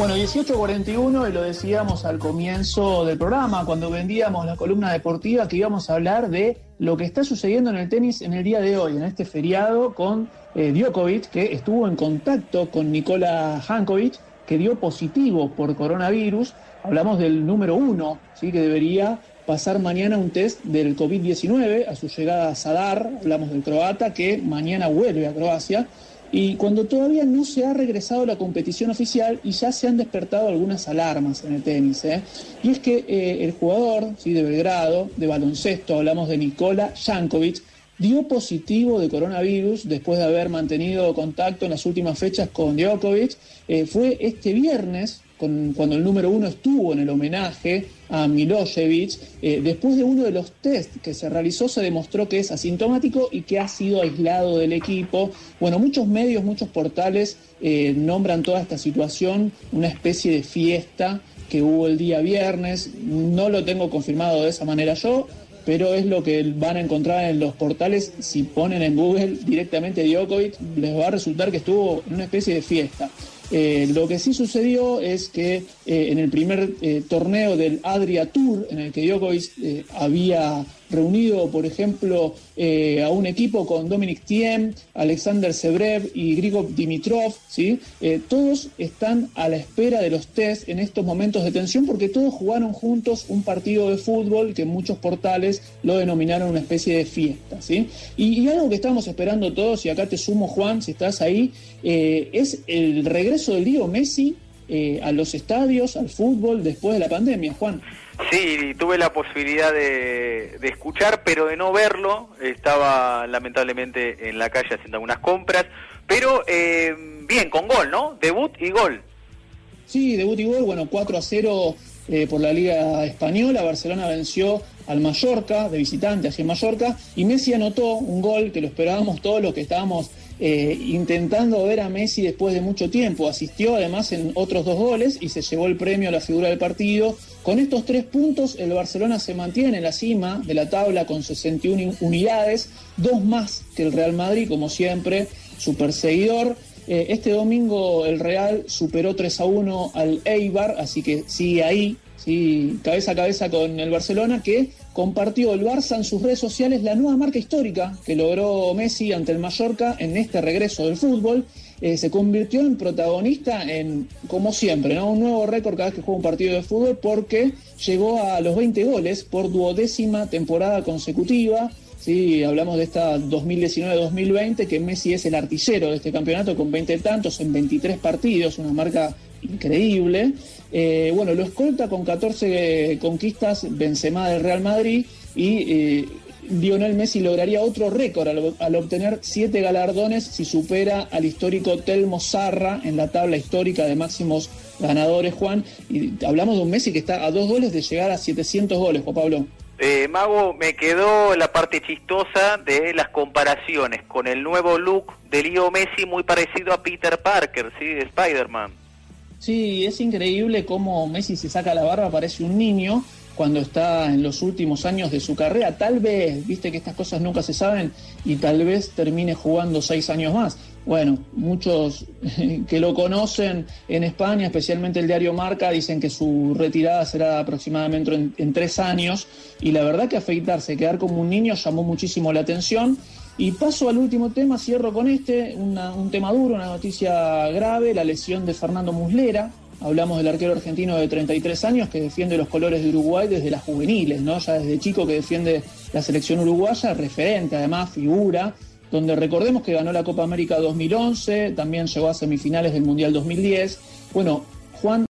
Bueno, 18.41 y lo decíamos al comienzo del programa, cuando vendíamos la columna deportiva, que íbamos a hablar de lo que está sucediendo en el tenis en el día de hoy, en este feriado, con eh, Djokovic, que estuvo en contacto con Nikola Jankovic, que dio positivo por coronavirus. Hablamos del número uno, ¿sí? que debería pasar mañana un test del COVID-19 a su llegada a Sadar, hablamos del croata, que mañana vuelve a Croacia y cuando todavía no se ha regresado la competición oficial y ya se han despertado algunas alarmas en el tenis. ¿eh? Y es que eh, el jugador ¿sí? de Belgrado, de baloncesto, hablamos de Nikola Jankovic, dio positivo de coronavirus después de haber mantenido contacto en las últimas fechas con Djokovic. Eh, fue este viernes, cuando el número uno estuvo en el homenaje a Milosevic, eh, después de uno de los test que se realizó se demostró que es asintomático y que ha sido aislado del equipo. Bueno, muchos medios, muchos portales eh, nombran toda esta situación una especie de fiesta que hubo el día viernes. No lo tengo confirmado de esa manera yo, pero es lo que van a encontrar en los portales. Si ponen en Google directamente Djokovic, les va a resultar que estuvo en una especie de fiesta. Eh, lo que sí sucedió es que eh, en el primer eh, torneo del Adria Tour, en el que Djokovic había reunido, por ejemplo, a un equipo con Dominic Thiem, Alexander Sebrev y Grigor Dimitrov, ¿sí? todos están a la espera de los test en estos momentos de tensión porque todos jugaron juntos un partido de fútbol que muchos portales lo denominaron una especie de fiesta. ¿sí? Y, algo que estamos esperando todos, y acá te sumo Juan, si estás ahí, es el regreso eso del Diego Messi eh, a los estadios, al fútbol, después de la pandemia, Juan. Sí, tuve la posibilidad de, escuchar, pero de no verlo. Estaba lamentablemente en la calle haciendo algunas compras, pero eh, bien, con gol, ¿no? Debut y gol. Sí, debut y gol, bueno, 4 a 0 eh, por la Liga Española. Barcelona venció al Mallorca, de visitante hacia Mallorca, y Messi anotó un gol que lo esperábamos todos los que estábamos eh, intentando ver a Messi después de mucho tiempo. Asistió además en otros dos goles y se llevó el premio a la figura del partido. Con estos tres puntos, el Barcelona se mantiene en la cima de la tabla con 61 unidades, dos más que el Real Madrid, como siempre, su perseguidor. Eh, este domingo el Real superó 3 a 1 al Eibar, así que sigue ahí, ¿sí? cabeza a cabeza con el Barcelona, que compartió el Barça en sus redes sociales la nueva marca histórica que logró Messi ante el Mallorca en este regreso del fútbol. Eh, se convirtió en protagonista en, como siempre, ¿no? un nuevo récord cada vez que juega un partido de fútbol porque llegó a los 20 goles por duodécima temporada consecutiva. Sí, hablamos de esta 2019-2020, que Messi es el artillero de este campeonato con 20 tantos en 23 partidos, una marca increíble. Eh, bueno, lo escolta con 14 conquistas Benzema del Real Madrid y eh, Lionel Messi lograría otro récord al, obtener siete galardones si supera al histórico Telmo Zarra en la tabla histórica de máximos ganadores, Juan. Y hablamos de un Messi que está a dos goles de llegar a 700 goles, Juan Pablo. Eh, Mago, me quedó la parte chistosa de las comparaciones con el nuevo look de Leo Messi muy parecido a Peter Parker, ¿sí? De Spider-Man. Sí, es increíble cómo Messi se saca la barba, parece un niño cuando está en los últimos años de su carrera. Tal vez, viste que estas cosas nunca se saben, y tal vez termine jugando seis años más. Bueno, muchos que lo conocen en España, especialmente el diario Marca, dicen que su retirada será aproximadamente en, tres años. Y la verdad que afeitarse, quedar como un niño llamó muchísimo la atención. Y paso al último tema, cierro con este, un tema duro, una noticia grave, la lesión de Fernando Muslera. Hablamos del arquero argentino de 33 años que defiende los colores de Uruguay desde las juveniles, ¿no? Ya desde chico que defiende la selección uruguaya, referente, además, figura donde recordemos que ganó la Copa América 2011, también llegó a semifinales del Mundial 2010. Bueno, Juan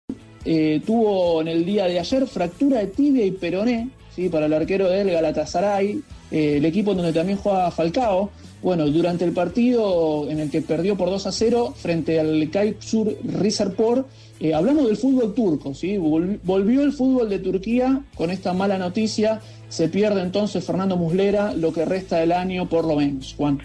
eh, tuvo en el día de ayer fractura de tibia y peroné, ¿sí? para el arquero del Galatasaray, eh, el equipo donde también juega Falcao. Bueno, durante el partido en el que perdió por 2 a 0 frente al Kaysur Rizerpor, eh, hablamos del fútbol turco, ¿sí? volvió el fútbol de Turquía con esta mala noticia se pierde entonces Fernando Muslera lo que resta del año por lo menos, Juan.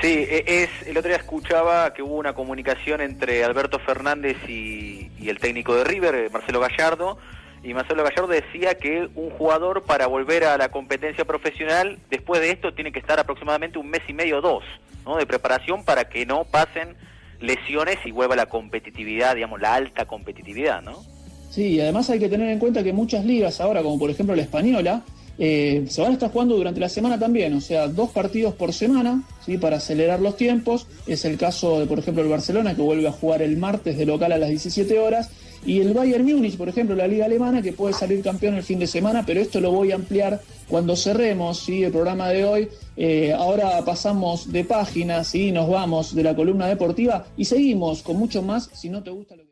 Sí, e, es, el otro día escuchaba que hubo una comunicación entre Alberto Fernández y, el técnico de River, eh, Marcelo Gallardo, y Marcelo Gallardo decía que un jugador para volver a la competencia profesional, después de esto tiene que estar aproximadamente un mes y medio o dos, ¿no? De preparación para que no pasen lesiones y vuelva la competitividad, digamos, la alta competitividad, ¿no? Sí, y además hay que tener en cuenta que muchas ligas ahora, como por ejemplo la española, eh, se van a estar jugando durante la semana también, o sea, dos partidos por semana, ¿sí? para acelerar los tiempos. Es el caso de, por ejemplo, el Barcelona, que vuelve a jugar el martes de local a las 17 horas, y el Bayern Múnich, por ejemplo, la liga alemana, que puede salir campeón el fin de semana, pero esto lo voy a ampliar cuando cerremos ¿sí? el programa de hoy. Eh, ahora pasamos de páginas y nos vamos de la columna deportiva y seguimos con mucho más si no te gusta lo que...